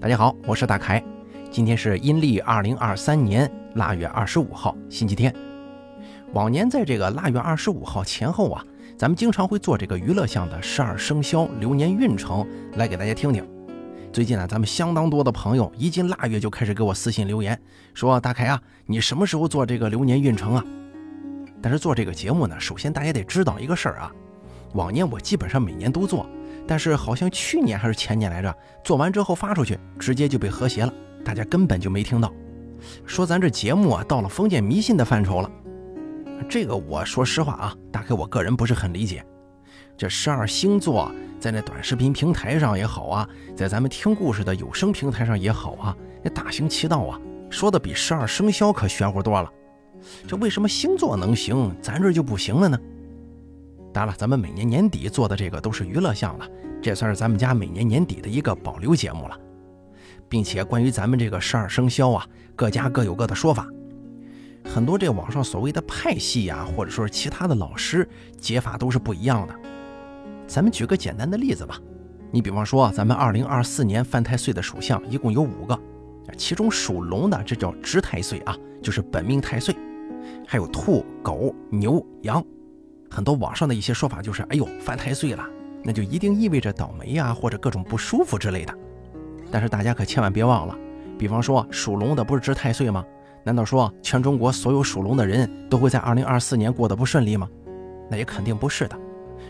大家好，我是大凯。今天是阴历二零二三年腊月二十五号，星期天。往年在这个腊月二十五号前后啊，咱们经常会做这个娱乐项的十二生肖流年运程来给大家听听。最近呢，咱们相当多的朋友一进腊月就开始给我私信留言，说大凯啊，你什么时候做这个流年运程啊？但是做这个节目呢，首先大家得知道一个事儿啊，往年我基本上每年都做。但是好像去年还是前年来着，做完之后发出去，直接就被和谐了，大家根本就没听到。说咱这节目啊，到了封建迷信的范畴了。这个我说实话啊，大概我个人不是很理解。这十二星座在那短视频平台上也好啊，在咱们听故事的有声平台上也好啊，那大行其道啊，说的比十二生肖可玄乎多了。这为什么星座能行，咱这就不行了呢？当然了，咱们每年年底做的这个都是娱乐项了，这算是咱们家每年年底的一个保留节目了，并且关于咱们这个十二生肖啊，各家各有各的说法，很多这网上所谓的派系呀，或者说是其他的老师解法都是不一样的。咱们举个简单的例子吧，你比方说咱们二零二四年犯太岁的属相一共有五个，其中属龙的这叫值太岁啊，就是本命太岁，还有兔、狗、牛、羊。很多网上的一些说法就是，哎呦，犯太岁了，那就一定意味着倒霉呀，或者各种不舒服之类的。但是大家可千万别忘了，比方说属龙的不是值太岁吗？难道说全中国所有属龙的人都会在二零二四年过得不顺利吗？那也肯定不是的。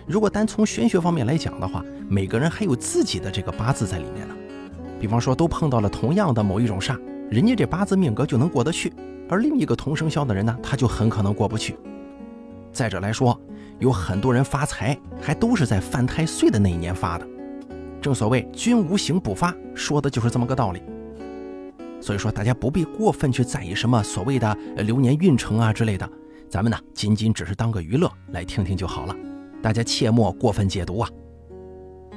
如果单从玄学方面来讲的话，每个人还有自己的这个八字在里面呢。比方说都碰到了同样的某一种煞，人家这八字命格就能过得去，而另一个同生肖的人呢，他就很可能过不去。再者来说，有很多人发财还都是在犯太岁的那一年发的。正所谓“君无形不发”，说的就是这么个道理。所以说，大家不必过分去在意什么所谓的流年运程啊之类的，咱们呢仅仅只是当个娱乐来听听就好了，大家切莫过分解读啊。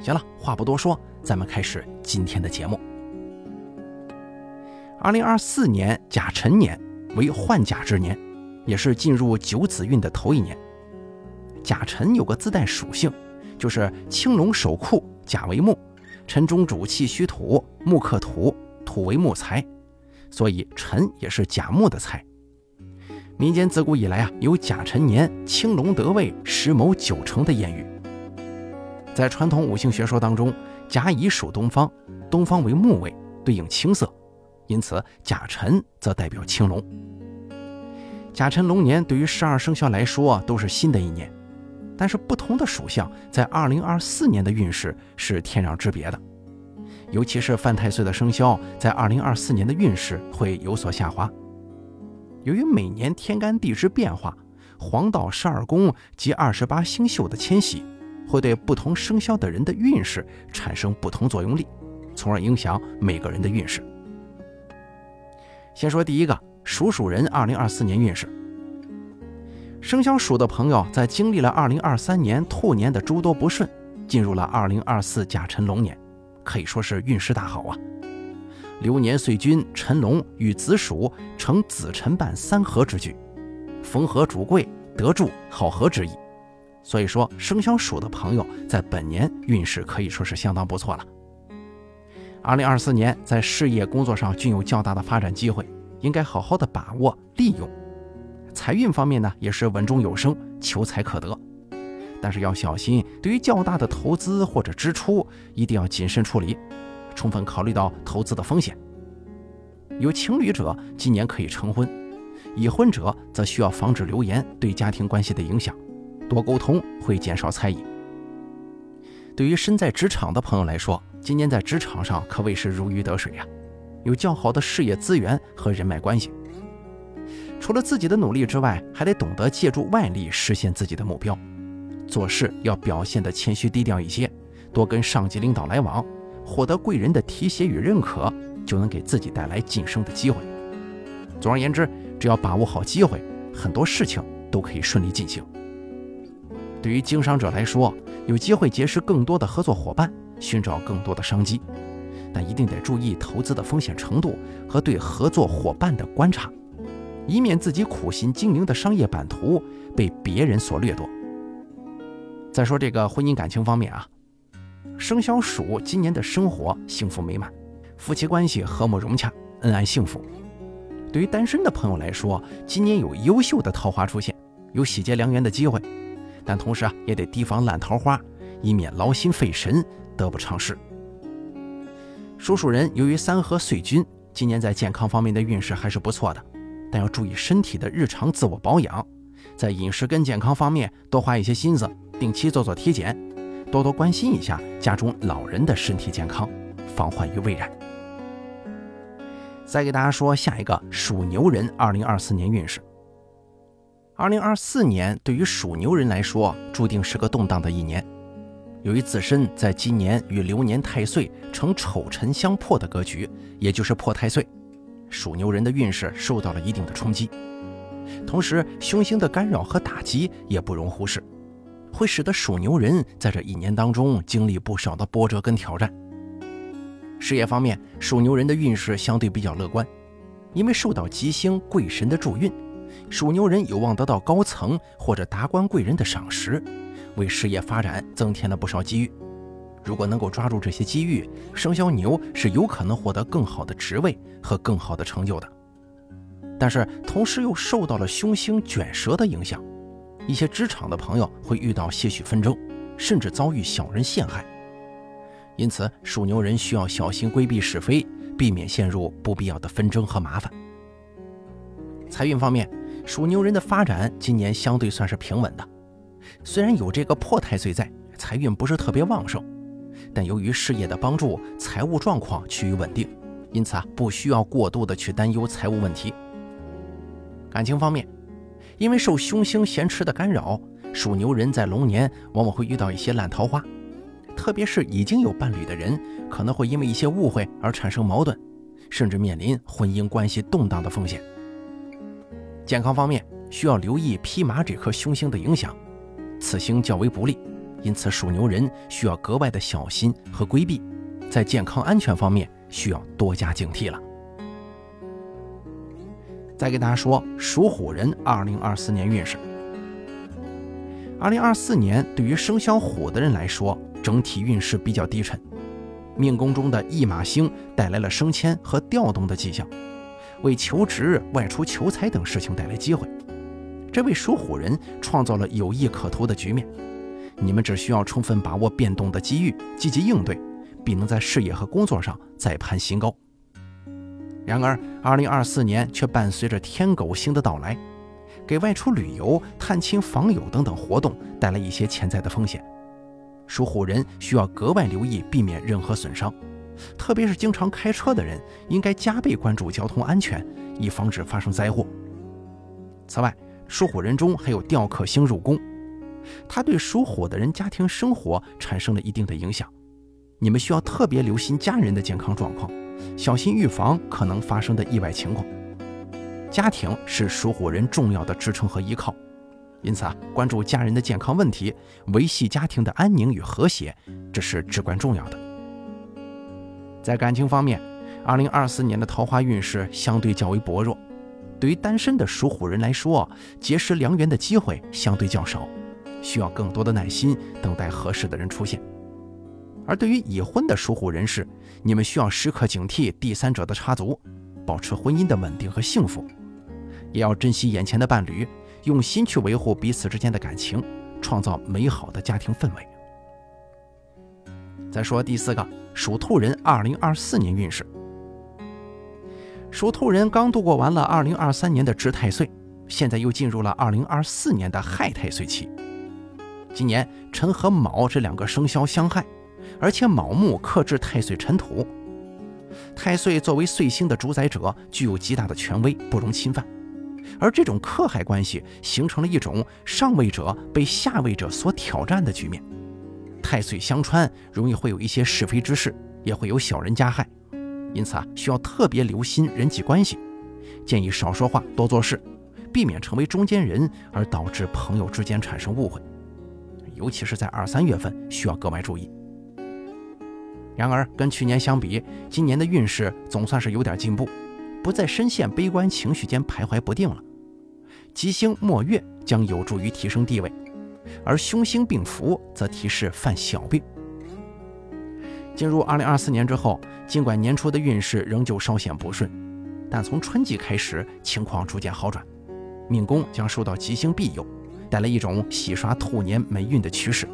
行了，话不多说，咱们开始今天的节目。二零二四年甲辰年为换甲之年。也是进入九子运的头一年，甲辰有个自带属性，就是青龙守库，甲为木，辰中主气虚土，木克土，土为木财，所以辰也是甲木的财。民间自古以来啊，有甲辰年青龙得位，十谋九成的谚语。在传统五行学说当中，甲乙属东方，东方为木位，对应青色，因此甲辰则代表青龙。甲辰龙年对于十二生肖来说都是新的一年，但是不同的属相在二零二四年的运势是天壤之别的，尤其是犯太岁的生肖在二零二四年的运势会有所下滑。由于每年天干地支变化，黄道十二宫及二十八星宿的迁徙，会对不同生肖的人的运势产生不同作用力，从而影响每个人的运势。先说第一个。属鼠人二零二四年运势，生肖鼠的朋友在经历了二零二三年兔年的诸多不顺，进入了二零二四甲辰龙年，可以说是运势大好啊。流年岁君辰龙与子鼠成子辰半三合之局，逢合主贵，得助好合之意。所以说，生肖鼠的朋友在本年运势可以说是相当不错了。二零二四年在事业工作上均有较大的发展机会。应该好好的把握利用，财运方面呢也是稳中有升，求财可得，但是要小心，对于较大的投资或者支出，一定要谨慎处理，充分考虑到投资的风险。有情侣者今年可以成婚，已婚者则需要防止流言对家庭关系的影响，多沟通会减少猜疑。对于身在职场的朋友来说，今年在职场上可谓是如鱼得水呀。有较好的事业资源和人脉关系，除了自己的努力之外，还得懂得借助外力实现自己的目标。做事要表现得谦虚低调一些，多跟上级领导来往，获得贵人的提携与认可，就能给自己带来晋升的机会。总而言之，只要把握好机会，很多事情都可以顺利进行。对于经商者来说，有机会结识更多的合作伙伴，寻找更多的商机。但一定得注意投资的风险程度和对合作伙伴的观察，以免自己苦心经营的商业版图被别人所掠夺。再说这个婚姻感情方面啊，生肖鼠今年的生活幸福美满，夫妻关系和睦融洽，恩爱幸福。对于单身的朋友来说，今年有优秀的桃花出现，有喜结良缘的机会，但同时啊，也得提防烂桃花，以免劳心费神，得不偿失。属鼠人由于三合岁君，今年在健康方面的运势还是不错的，但要注意身体的日常自我保养，在饮食跟健康方面多花一些心思，定期做做体检，多多关心一下家中老人的身体健康，防患于未然。再给大家说下一个属牛人2024年运势。2024年对于属牛人来说，注定是个动荡的一年。由于自身在今年与流年太岁呈丑辰相破的格局，也就是破太岁，属牛人的运势受到了一定的冲击。同时，凶星的干扰和打击也不容忽视，会使得属牛人在这一年当中经历不少的波折跟挑战。事业方面，属牛人的运势相对比较乐观，因为受到吉星贵神的助运，属牛人有望得到高层或者达官贵人的赏识。为事业发展增添了不少机遇。如果能够抓住这些机遇，生肖牛是有可能获得更好的职位和更好的成就的。但是同时又受到了凶星卷舌的影响，一些职场的朋友会遇到些许纷争，甚至遭遇小人陷害。因此，属牛人需要小心规避是非，避免陷入不必要的纷争和麻烦。财运方面，属牛人的发展今年相对算是平稳的。虽然有这个破太岁在，财运不是特别旺盛，但由于事业的帮助，财务状况趋于稳定，因此啊，不需要过度的去担忧财务问题。感情方面，因为受凶星咸池的干扰，属牛人在龙年往往会遇到一些烂桃花，特别是已经有伴侣的人，可能会因为一些误会而产生矛盾，甚至面临婚姻关系动荡的风险。健康方面，需要留意披麻这颗凶星的影响。此星较为不利，因此属牛人需要格外的小心和规避，在健康安全方面需要多加警惕了。再给大家说属虎人2024年运势。2024年对于生肖虎的人来说，整体运势比较低沉，命宫中的驿马星带来了升迁和调动的迹象，为求职、外出求财等事情带来机会。这为属虎人创造了有利可图的局面，你们只需要充分把握变动的机遇，积极应对，必能在事业和工作上再攀新高。然而，2024年却伴随着天狗星的到来，给外出旅游、探亲访友等等活动带来一些潜在的风险。属虎人需要格外留意，避免任何损伤，特别是经常开车的人，应该加倍关注交通安全，以防止发生灾祸。此外，属虎人中还有吊客星入宫，它对属虎的人家庭生活产生了一定的影响。你们需要特别留心家人的健康状况，小心预防可能发生的意外情况。家庭是属虎人重要的支撑和依靠，因此啊，关注家人的健康问题，维系家庭的安宁与和谐，这是至关重要的。在感情方面，2024年的桃花运势相对较为薄弱。对于单身的属虎人来说，结识良缘的机会相对较少，需要更多的耐心等待合适的人出现。而对于已婚的属虎人士，你们需要时刻警惕第三者的插足，保持婚姻的稳定和幸福，也要珍惜眼前的伴侣，用心去维护彼此之间的感情，创造美好的家庭氛围。再说第四个属兔人2024年运势。属兔人刚度过完了2023年的值太岁，现在又进入了2024年的亥太岁期。今年辰和卯这两个生肖相害，而且卯木克制太岁辰土。太岁作为岁星的主宰者，具有极大的权威，不容侵犯。而这种克害关系形成了一种上位者被下位者所挑战的局面。太岁相穿，容易会有一些是非之事，也会有小人加害。因此啊，需要特别留心人际关系，建议少说话，多做事，避免成为中间人而导致朋友之间产生误会。尤其是在二三月份，需要格外注意。然而，跟去年相比，今年的运势总算是有点进步，不再深陷悲观情绪间徘徊不定了。吉星末月将有助于提升地位，而凶星并伏则提示犯小病。进入二零二四年之后，尽管年初的运势仍旧稍显不顺，但从春季开始情况逐渐好转，命宫将受到吉星庇佑，带来一种洗刷兔年霉运的趋势。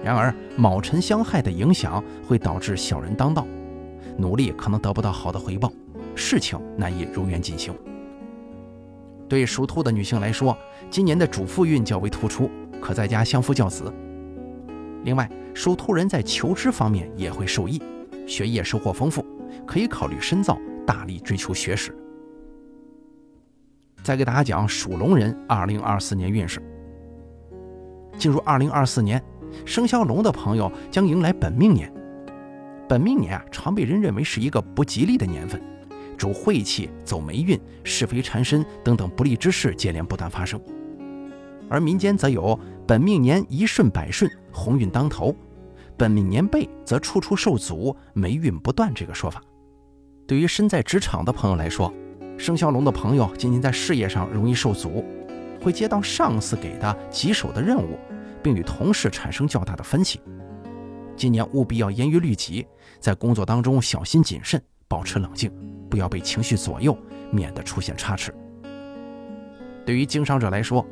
然而卯辰相害的影响会导致小人当道，努力可能得不到好的回报，事情难以如愿进行。对属兔的女性来说，今年的主妇运较为突出，可在家相夫教子。另外，属兔人在求知方面也会受益，学业收获丰富，可以考虑深造，大力追求学识。再给大家讲属龙人2024年运势。进入2024年，生肖龙的朋友将迎来本命年。本命年啊，常被人认为是一个不吉利的年份，主晦气、走霉运、是非缠身等等不利之事接连不断发生。而民间则有“本命年一顺百顺，鸿运当头；本命年背则处处受阻，霉运不断”这个说法。对于身在职场的朋友来说，生肖龙的朋友今年在事业上容易受阻，会接到上司给的棘手的任务，并与同事产生较大的分歧。今年务必要严于律己，在工作当中小心谨慎，保持冷静，不要被情绪左右，免得出现差池。对于经商者来说，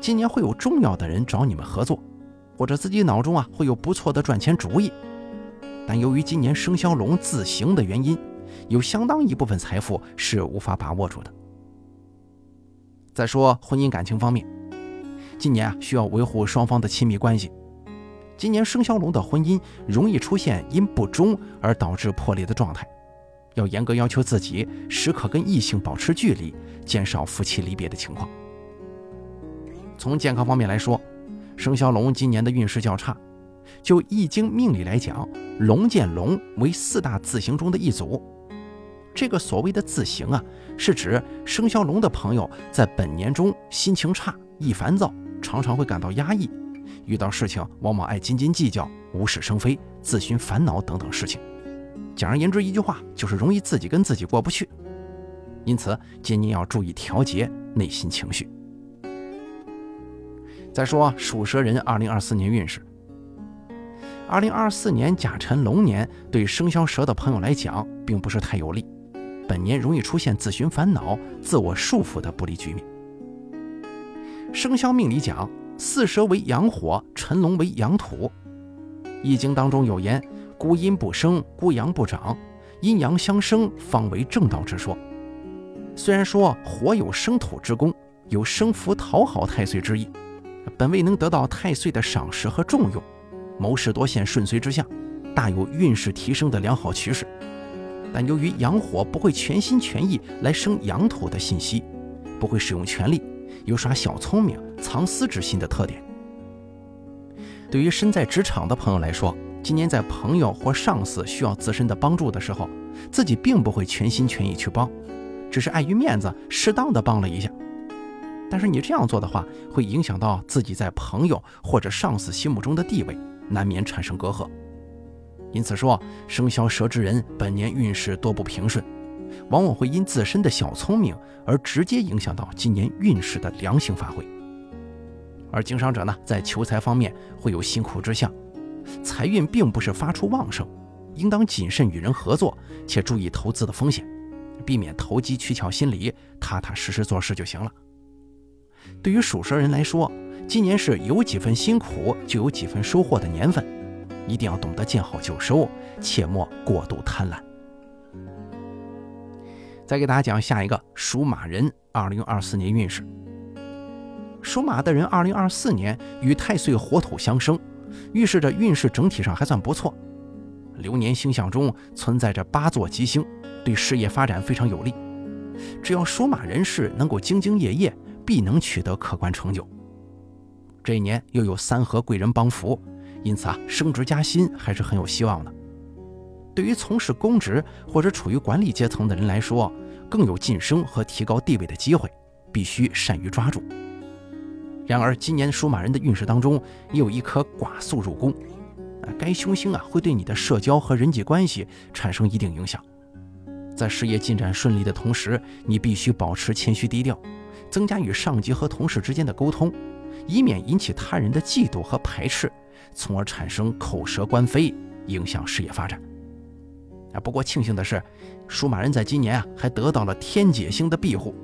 今年会有重要的人找你们合作，或者自己脑中啊会有不错的赚钱主意，但由于今年生肖龙自行的原因，有相当一部分财富是无法把握住的。再说婚姻感情方面，今年啊需要维护双方的亲密关系，今年生肖龙的婚姻容易出现因不忠而导致破裂的状态，要严格要求自己时刻跟异性保持距离，减少夫妻离别的情况。从健康方面来说，生肖龙今年的运势较差。就易经命理来讲，龙见龙为四大字形中的一组。这个所谓的字形啊，是指生肖龙的朋友在本年中心情差、易烦躁，常常会感到压抑，遇到事情往往爱斤斤计较、无事生非、自寻烦恼等等事情。简而言之，一句话就是容易自己跟自己过不去。因此，今年要注意调节内心情绪。再说属蛇人二零二四年运势。二零二四年甲辰龙年对生肖蛇的朋友来讲，并不是太有利，本年容易出现自寻烦恼、自我束缚的不利局面。生肖命理讲，巳蛇为阳火，辰龙为阳土。易经当中有言：“孤阴不生，孤阳不长，阴阳相生，方为正道之说。”虽然说火有生土之功，有生福讨好太岁之意。本未能得到太岁的赏识和重用，谋事多现顺遂之象，大有运势提升的良好趋势。但由于阳火不会全心全意来生阳土的信息，不会使用权力，有耍小聪明、藏私之心的特点。对于身在职场的朋友来说，今年在朋友或上司需要自身的帮助的时候，自己并不会全心全意去帮，只是碍于面子，适当的帮了一下。但是你这样做的话，会影响到自己在朋友或者上司心目中的地位，难免产生隔阂。因此说，生肖蛇之人本年运势多不平顺，往往会因自身的小聪明而直接影响到今年运势的良性发挥。而经商者呢，在求财方面会有辛苦之象，财运并不是发出旺盛，应当谨慎与人合作，且注意投资的风险，避免投机取巧心理，踏踏实实做事就行了。对于属蛇人来说，今年是有几分辛苦就有几分收获的年份，一定要懂得见好就收，切莫过度贪婪。再给大家讲下一个属马人2024年运势。属马的人2024年与太岁火土相生，预示着运势整体上还算不错。流年星象中存在着八座吉星，对事业发展非常有利。只要属马人士能够兢兢业业。必能取得可观成就。这一年又有三合贵人帮扶，因此啊，升职加薪还是很有希望的。对于从事公职或者处于管理阶层的人来说，更有晋升和提高地位的机会，必须善于抓住。然而，今年属马人的运势当中也有一颗寡宿入宫，该凶星啊会对你的社交和人际关系产生一定影响。在事业进展顺利的同时，你必须保持谦虚低调。增加与上级和同事之间的沟通，以免引起他人的嫉妒和排斥，从而产生口舌官非，影响事业发展。啊，不过庆幸的是，属马人在今年啊还得到了天解星的庇护，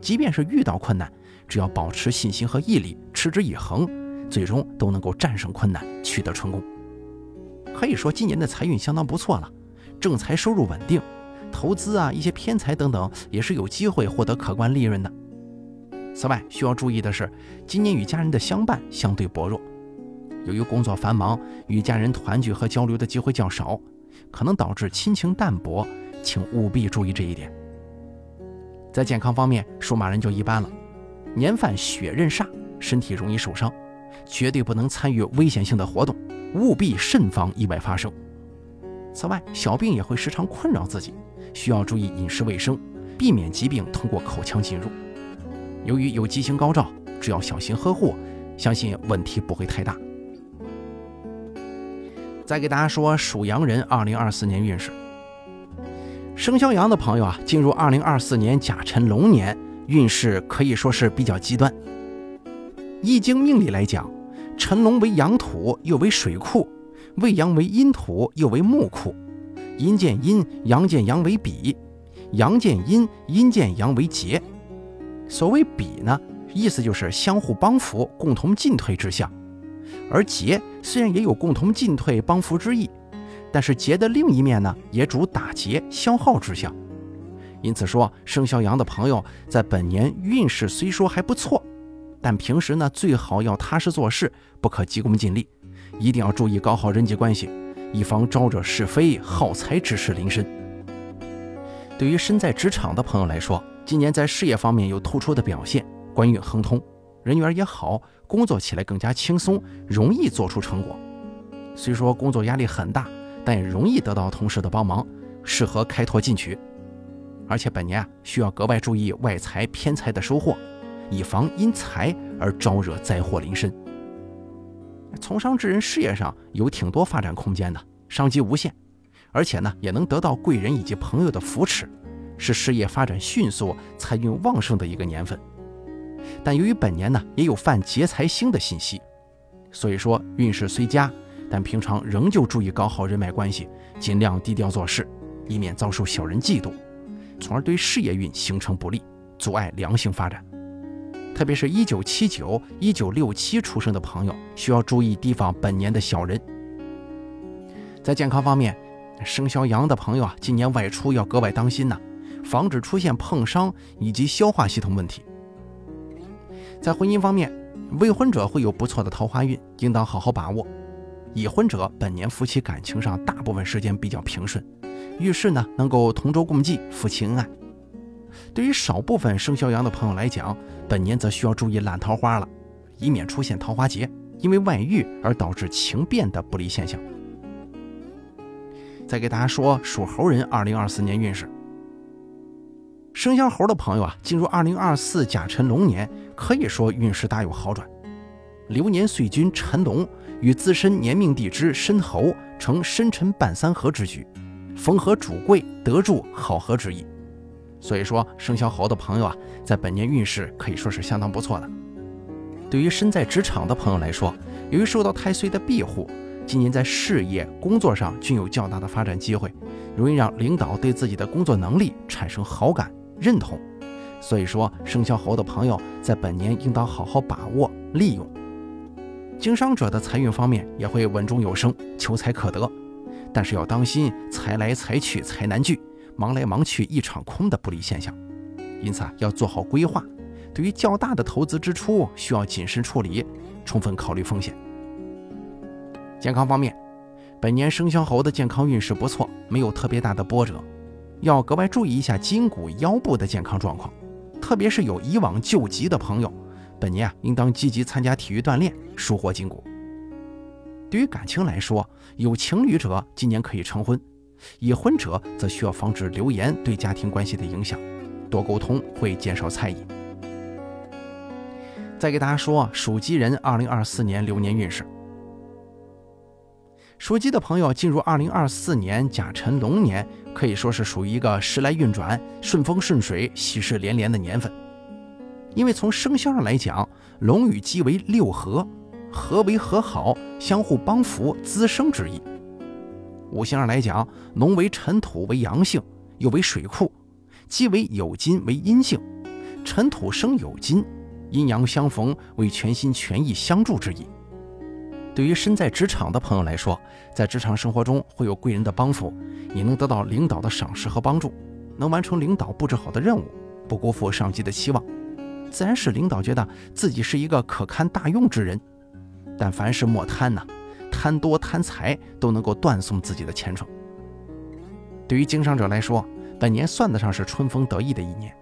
即便是遇到困难，只要保持信心和毅力，持之以恒，最终都能够战胜困难，取得成功。可以说今年的财运相当不错了，正财收入稳定，投资啊一些偏财等等也是有机会获得可观利润的。此外，需要注意的是，今年与家人的相伴相对薄弱，由于工作繁忙，与家人团聚和交流的机会较少，可能导致亲情淡薄，请务必注意这一点。在健康方面，属马人就一般了，年犯血刃煞，身体容易受伤，绝对不能参与危险性的活动。务必慎防意外发生。此外，小病也会时常困扰自己，需要注意饮食卫生，避免疾病通过口腔进入。由于有吉星高照，只要小心呵护，相信问题不会太大。再给大家说属羊人2024年运势。生肖羊的朋友啊，进入2024年甲辰龙年，运势可以说是比较极端。易经命理来讲。辰龙为阳土，又为水库；未阳为阴土，又为木库。阴见阴，阳见阳为比；阳见阴，阴见阳为劫。所谓比呢，意思就是相互帮扶、共同进退之象。而劫虽然也有共同进退、帮扶之意，但是劫的另一面呢，也主打劫、消耗之象。因此说，生肖羊的朋友在本年运势虽说还不错。但平时呢，最好要踏实做事，不可急功近利，一定要注意搞好人际关系，以防招惹是非、耗财之事临身。对于身在职场的朋友来说，今年在事业方面有突出的表现，官运亨通，人缘也好，工作起来更加轻松，容易做出成果。虽说工作压力很大，但也容易得到同事的帮忙，适合开拓进取。而且本年啊，需要格外注意外财偏财的收获。以防因财而招惹灾祸临身。从商之人事业上有挺多发展空间的，商机无限，而且呢也能得到贵人以及朋友的扶持，是事业发展迅速、财运旺盛的一个年份。但由于本年呢也有犯劫财星的信息，所以说运势虽佳，但平常仍旧注意搞好人脉关系，尽量低调做事，以免遭受小人嫉妒，从而对事业运形成不利，阻碍良性发展。特别是一九七九、一九六七出生的朋友，需要注意提防本年的小人。在健康方面，生肖羊的朋友啊，今年外出要格外当心呐，防止出现碰伤以及消化系统问题。在婚姻方面，未婚者会有不错的桃花运，应当好好把握。已婚者本年夫妻感情上大部分时间比较平顺，遇事呢能够同舟共济，夫妻恩爱。对于少部分生肖羊的朋友来讲，本年则需要注意烂桃花了，以免出现桃花劫，因为外遇而导致情变的不利现象。再给大家说属猴人2024年运势。生肖猴的朋友啊，进入2024甲辰龙年，可以说运势大有好转。流年岁君辰龙与自身年命地支申猴成申辰半三合之局，逢合主贵，得助好合之意。所以说，生肖猴的朋友啊，在本年运势可以说是相当不错的。对于身在职场的朋友来说，由于受到太岁的庇护，今年在事业、工作上均有较大的发展机会，容易让领导对自己的工作能力产生好感、认同。所以说，生肖猴的朋友在本年应当好好把握、利用。经商者的财运方面也会稳中有升，求财可得，但是要当心财来财去财难聚。忙来忙去一场空的不利现象，因此啊要做好规划。对于较大的投资支出，需要谨慎处理，充分考虑风险。健康方面，本年生肖猴的健康运势不错，没有特别大的波折，要格外注意一下筋骨腰部的健康状况，特别是有以往旧疾的朋友，本年啊应当积极参加体育锻炼，舒活筋骨。对于感情来说，有情侣者今年可以成婚。已婚者则需要防止流言对家庭关系的影响，多沟通会减少猜疑。再给大家说属鸡人2024年流年运势。属鸡的朋友进入2024年甲辰龙年，可以说是属于一个时来运转、顺风顺水、喜事连连的年份。因为从生肖上来讲，龙与鸡为六合，合为和好、相互帮扶、滋生之意。五行上来讲，龙为尘土为阳性，又为水库，鸡为酉金为阴性，尘土生酉金，阴阳相逢为全心全意相助之意。对于身在职场的朋友来说，在职场生活中会有贵人的帮扶，也能得到领导的赏识和帮助，能完成领导布置好的任务，不辜负上级的期望，自然使领导觉得自己是一个可堪大用之人。但凡事莫贪呐。贪多贪财都能够断送自己的前程。对于经商者来说，本年算得上是春风得意的一年。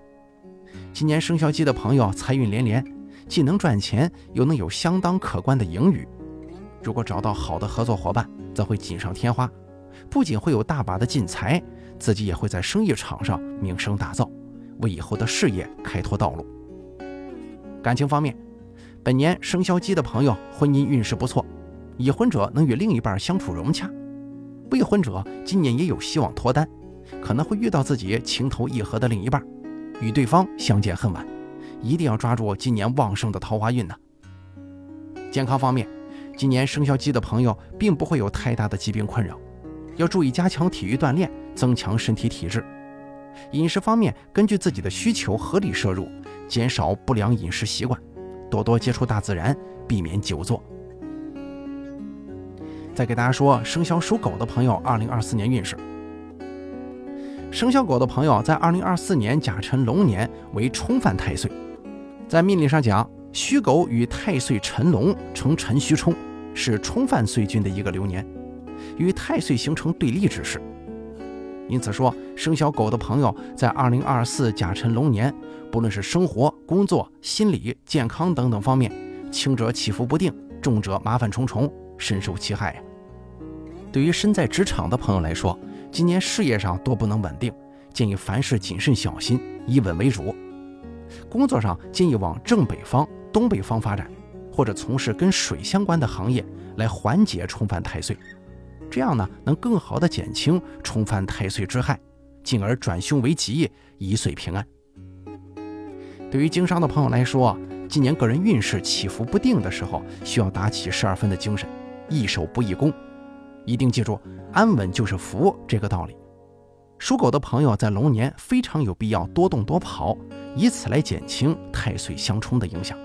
今年生肖鸡的朋友财运连连，既能赚钱，又能有相当可观的盈余。如果找到好的合作伙伴，则会锦上添花，不仅会有大把的进财，自己也会在生意场上名声大噪，为以后的事业开拓道路。感情方面，本年生肖鸡的朋友婚姻运势不错。已婚者能与另一半相处融洽，未婚者今年也有希望脱单，可能会遇到自己情投意合的另一半，与对方相见恨晚，一定要抓住今年旺盛的桃花运呢。健康方面，今年生肖鸡的朋友并不会有太大的疾病困扰，要注意加强体育锻炼，增强身体体质。饮食方面，根据自己的需求合理摄入，减少不良饮食习惯，多多接触大自然，避免久坐。再给大家说，生肖属狗的朋友，二零二四年运势。生肖狗的朋友在二零二四年甲辰龙年为冲犯太岁，在命理上讲，戌狗与太岁辰龙成辰戌冲，是冲犯岁君的一个流年，与太岁形成对立之势。因此说，生肖狗的朋友在二零二四甲辰龙年，不论是生活、工作、心理、健康等等方面，轻者起伏不定，重者麻烦重重，深受其害呀。对于身在职场的朋友来说，今年事业上多不能稳定，建议凡事谨慎小心，以稳为主。工作上建议往正北方、东北方发展，或者从事跟水相关的行业，来缓解冲犯太岁。这样呢，能更好的减轻冲犯太岁之害，进而转凶为吉，一岁平安。对于经商的朋友来说，今年个人运势起伏不定的时候，需要打起十二分的精神，易守不易攻。一定记住“安稳就是福”这个道理。属狗的朋友在龙年非常有必要多动多跑，以此来减轻太岁相冲的影响。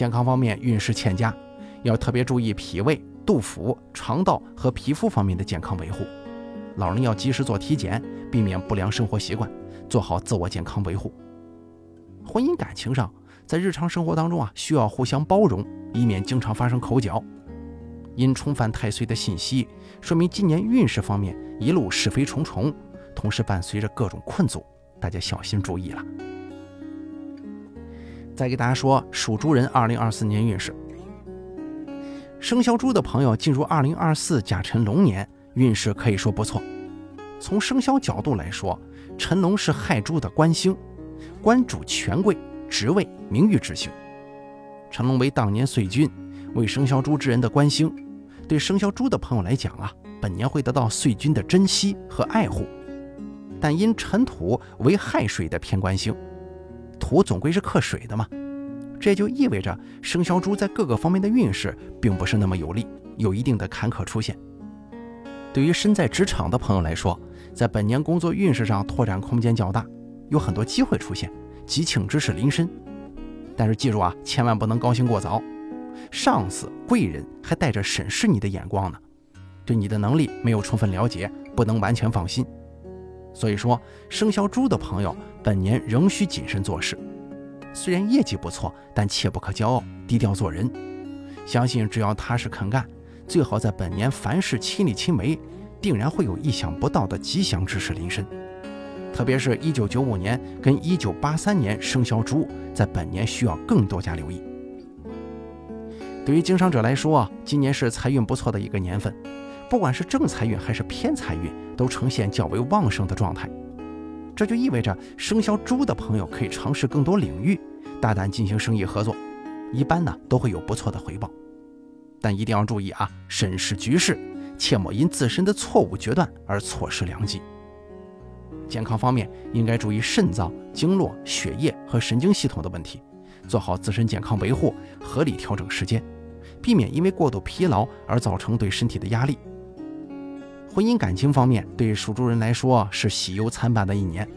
健康方面运势欠佳，要特别注意脾胃、肚腹、肠道和皮肤方面的健康维护。老人要及时做体检，避免不良生活习惯，做好自我健康维护。婚姻感情上，在日常生活当中啊，需要互相包容，以免经常发生口角。因冲犯太岁的信息，说明今年运势方面一路是非重重，同时伴随着各种困阻，大家小心注意了。再给大家说属猪人2024年运势，生肖猪的朋友进入2024甲辰龙年，运势可以说不错。从生肖角度来说，辰龙是亥猪的官星，官主权贵、职位、名誉之星。辰龙为当年岁君。为生肖猪之人的官星，对生肖猪的朋友来讲啊，本年会得到岁君的珍惜和爱护。但因辰土为亥水的偏官星，土总归是克水的嘛，这就意味着生肖猪在各个方面的运势并不是那么有利，有一定的坎坷出现。对于身在职场的朋友来说，在本年工作运势上拓展空间较大，有很多机会出现，吉庆之事临身。但是记住啊，千万不能高兴过早。上司、贵人还带着审视你的眼光呢，对你的能力没有充分了解，不能完全放心。所以说，生肖猪的朋友本年仍需谨慎做事。虽然业绩不错，但切不可骄傲，低调做人。相信只要踏实肯干，最好在本年凡事亲力亲为，定然会有意想不到的吉祥之事临身。特别是一九九五年跟一九八三年生肖猪，在本年需要更多加留意。对于经商者来说，今年是财运不错的一个年份，不管是正财运还是偏财运，都呈现较为旺盛的状态。这就意味着生肖猪的朋友可以尝试更多领域，大胆进行生意合作，一般呢都会有不错的回报。但一定要注意啊，审视局势，切莫因自身的错误决断而错失良机。健康方面，应该注意肾脏、经络、血液和神经系统的问题，做好自身健康维护，合理调整时间。避免因为过度疲劳而造成对身体的压力。婚姻感情方面，对属猪人来说是喜忧参半的一年，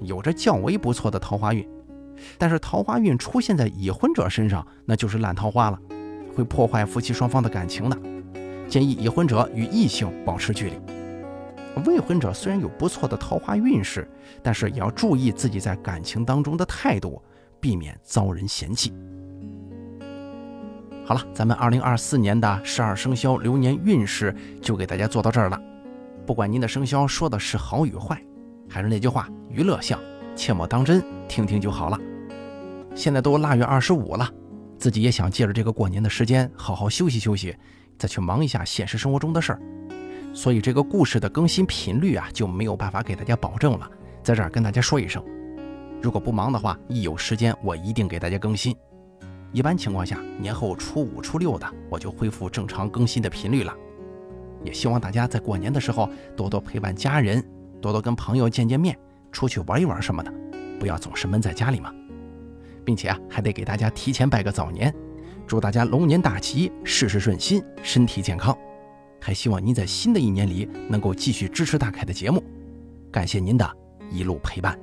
有着较为不错的桃花运。但是桃花运出现在已婚者身上，那就是烂桃花了，会破坏夫妻双方的感情的。建议已婚者与异性保持距离。未婚者虽然有不错的桃花运势，但是也要注意自己在感情当中的态度，避免遭人嫌弃。好了，咱们二零二四年的十二生肖流年运势就给大家做到这儿了。不管您的生肖说的是好与坏，还是那句话，娱乐项，切莫当真，听听就好了。现在都腊月二十五了，自己也想借着这个过年的时间好好休息休息，再去忙一下现实生活中的事儿。所以这个故事的更新频率啊就没有办法给大家保证了，在这儿跟大家说一声，如果不忙的话，一有时间我一定给大家更新。一般情况下，年后初五、初六的我就恢复正常更新的频率了。也希望大家在过年的时候多多陪伴家人，多多跟朋友见见面，出去玩一玩什么的，不要总是闷在家里嘛。并且啊，还得给大家提前拜个早年，祝大家龙年大吉，事事顺心，身体健康。还希望您在新的一年里能够继续支持大凯的节目，感谢您的一路陪伴。